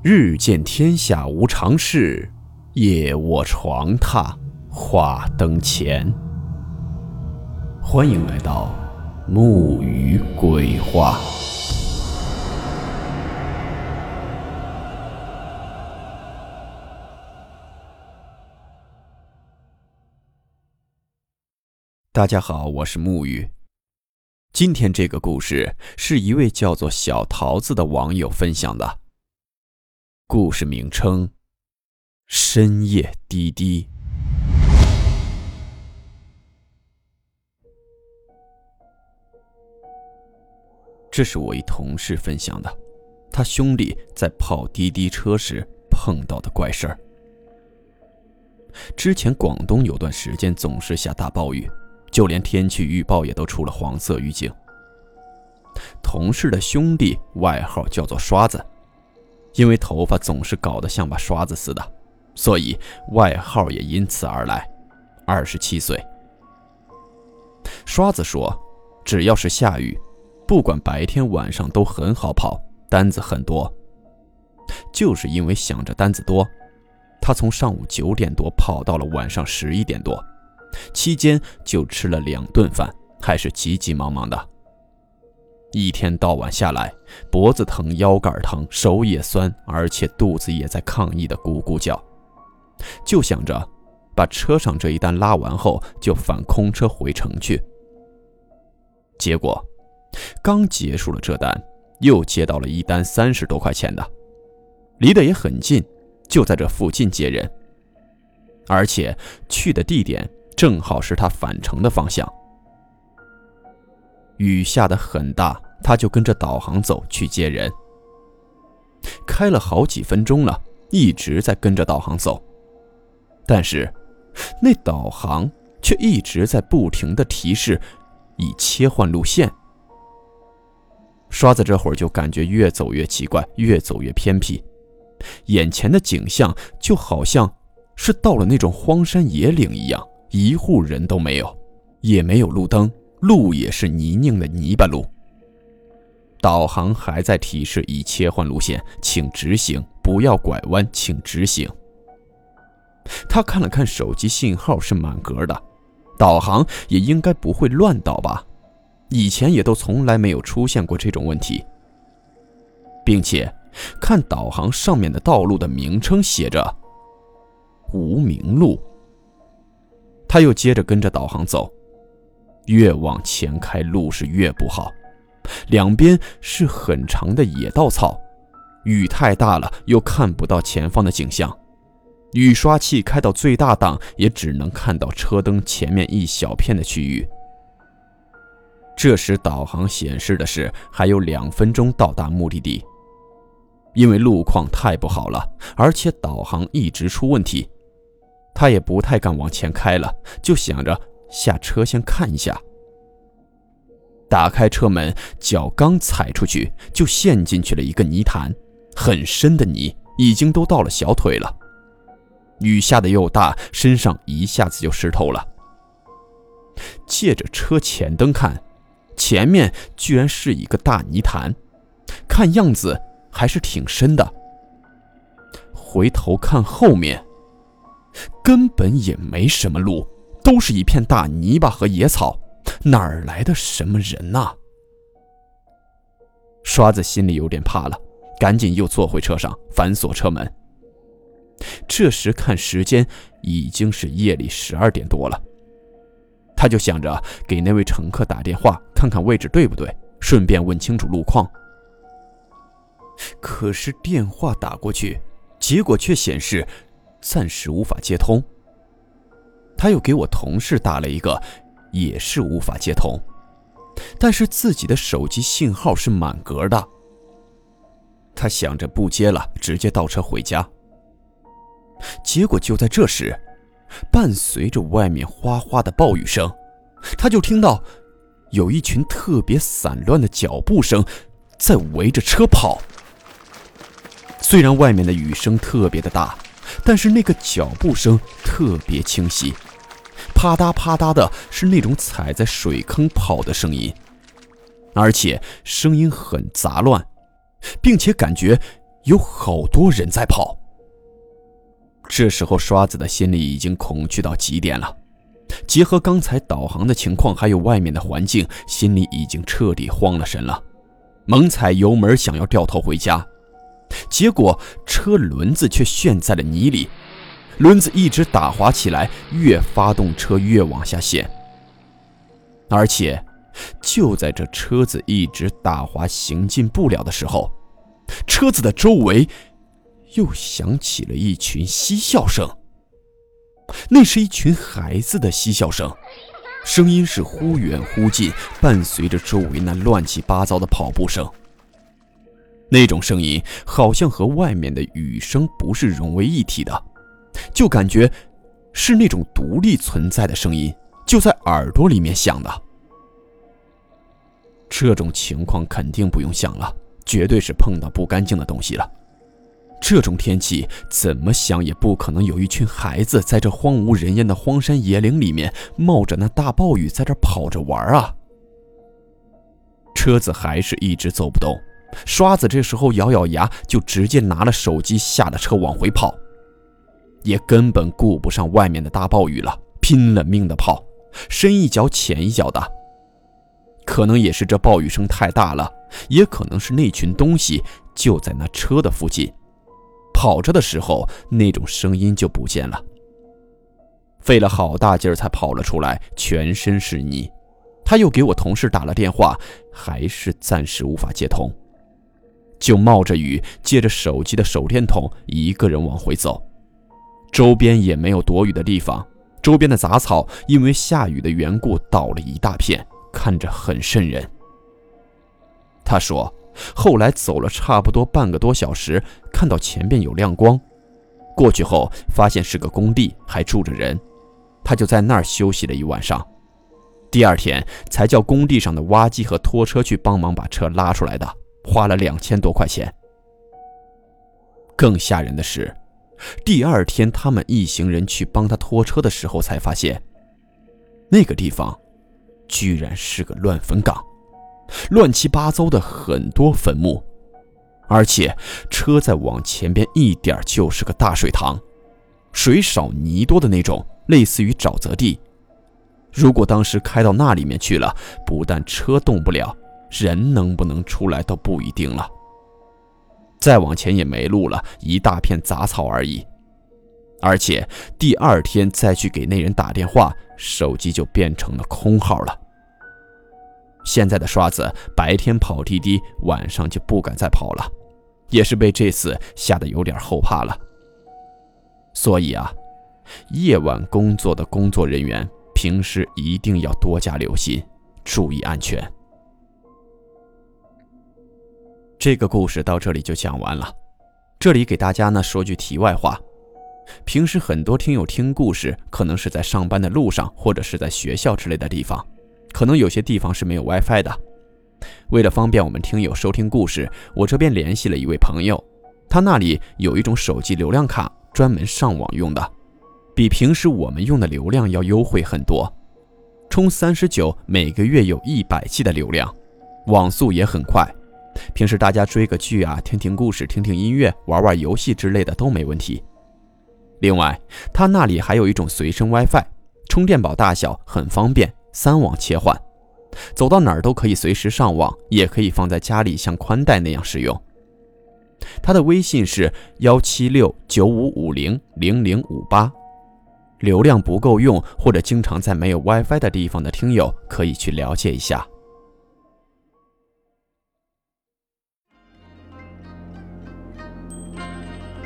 日见天下无常事，夜卧床榻话灯前。欢迎来到木鱼鬼话。大家好，我是木鱼。今天这个故事是一位叫做小桃子的网友分享的。故事名称：深夜滴滴。这是我一同事分享的，他兄弟在跑滴滴车时碰到的怪事儿。之前广东有段时间总是下大暴雨，就连天气预报也都出了黄色预警。同事的兄弟外号叫做刷子。因为头发总是搞得像把刷子似的，所以外号也因此而来。二十七岁，刷子说：“只要是下雨，不管白天晚上都很好跑，单子很多。”就是因为想着单子多，他从上午九点多跑到了晚上十一点多，期间就吃了两顿饭，还是急急忙忙的。一天到晚下来，脖子疼、腰杆疼、手也酸，而且肚子也在抗议的咕咕叫，就想着把车上这一单拉完后就返空车回城去。结果刚结束了这单，又接到了一单三十多块钱的，离得也很近，就在这附近接人，而且去的地点正好是他返程的方向。雨下得很大，他就跟着导航走去接人。开了好几分钟了，一直在跟着导航走，但是那导航却一直在不停的提示，以切换路线。刷子这会儿就感觉越走越奇怪，越走越偏僻，眼前的景象就好像是到了那种荒山野岭一样，一户人都没有，也没有路灯。路也是泥泞的泥巴路。导航还在提示已切换路线，请直行，不要拐弯，请直行。他看了看手机，信号是满格的，导航也应该不会乱导吧？以前也都从来没有出现过这种问题，并且看导航上面的道路的名称写着“无名路”。他又接着跟着导航走。越往前开，路是越不好，两边是很长的野稻草，雨太大了，又看不到前方的景象，雨刷器开到最大档，也只能看到车灯前面一小片的区域。这时导航显示的是还有两分钟到达目的地，因为路况太不好了，而且导航一直出问题，他也不太敢往前开了，就想着。下车先看一下。打开车门，脚刚踩出去，就陷进去了一个泥潭，很深的泥，已经都到了小腿了。雨下的又大，身上一下子就湿透了。借着车前灯看，前面居然是一个大泥潭，看样子还是挺深的。回头看后面，根本也没什么路。都是一片大泥巴和野草，哪儿来的什么人呐？刷子心里有点怕了，赶紧又坐回车上，反锁车门。这时看时间，已经是夜里十二点多了。他就想着给那位乘客打电话，看看位置对不对，顺便问清楚路况。可是电话打过去，结果却显示暂时无法接通。他又给我同事打了一个，也是无法接通，但是自己的手机信号是满格的。他想着不接了，直接倒车回家。结果就在这时，伴随着外面哗哗的暴雨声，他就听到有一群特别散乱的脚步声在围着车跑。虽然外面的雨声特别的大，但是那个脚步声特别清晰。啪嗒啪嗒的，是那种踩在水坑跑的声音，而且声音很杂乱，并且感觉有好多人在跑。这时候，刷子的心里已经恐惧到极点了。结合刚才导航的情况，还有外面的环境，心里已经彻底慌了神了。猛踩油门，想要掉头回家，结果车轮子却陷在了泥里，轮子一直打滑起来，越发动车越往下陷。而且，就在这车子一直打滑行进不了的时候，车子的周围又响起了一群嬉笑声。那是一群孩子的嬉笑声，声音是忽远忽近，伴随着周围那乱七八糟的跑步声。那种声音好像和外面的雨声不是融为一体的，就感觉是那种独立存在的声音，就在耳朵里面响的。这种情况肯定不用想了，绝对是碰到不干净的东西了。这种天气，怎么想也不可能有一群孩子在这荒无人烟的荒山野岭里面冒着那大暴雨在这跑着玩啊！车子还是一直走不动，刷子这时候咬咬牙，就直接拿了手机下了车往回跑，也根本顾不上外面的大暴雨了，拼了命的跑，深一脚浅一脚的。可能也是这暴雨声太大了，也可能是那群东西就在那车的附近。跑着的时候，那种声音就不见了。费了好大劲儿才跑了出来，全身是泥。他又给我同事打了电话，还是暂时无法接通，就冒着雨，借着手机的手电筒，一个人往回走。周边也没有躲雨的地方，周边的杂草因为下雨的缘故倒了一大片，看着很瘆人。他说。后来走了差不多半个多小时，看到前边有亮光，过去后发现是个工地，还住着人，他就在那儿休息了一晚上。第二天才叫工地上的挖机和拖车去帮忙把车拉出来的，花了两千多块钱。更吓人的是，第二天他们一行人去帮他拖车的时候，才发现那个地方居然是个乱坟岗。乱七八糟的很多坟墓，而且车再往前边一点就是个大水塘，水少泥多的那种，类似于沼泽地。如果当时开到那里面去了，不但车动不了，人能不能出来都不一定了。再往前也没路了，一大片杂草而已。而且第二天再去给那人打电话，手机就变成了空号了。现在的刷子白天跑滴滴，晚上就不敢再跑了，也是被这次吓得有点后怕了。所以啊，夜晚工作的工作人员平时一定要多加留心，注意安全。这个故事到这里就讲完了。这里给大家呢说句题外话，平时很多听友听故事，可能是在上班的路上，或者是在学校之类的地方。可能有些地方是没有 WiFi 的。为了方便我们听友收听故事，我这边联系了一位朋友，他那里有一种手机流量卡，专门上网用的，比平时我们用的流量要优惠很多。充三十九，每个月有一百 G 的流量，网速也很快。平时大家追个剧啊，听听故事，听听音乐，玩玩游戏之类的都没问题。另外，他那里还有一种随身 WiFi，充电宝大小，很方便。三网切换，走到哪儿都可以随时上网，也可以放在家里像宽带那样使用。他的微信是幺七六九五五零零零五八，流量不够用或者经常在没有 WiFi 的地方的听友可以去了解一下。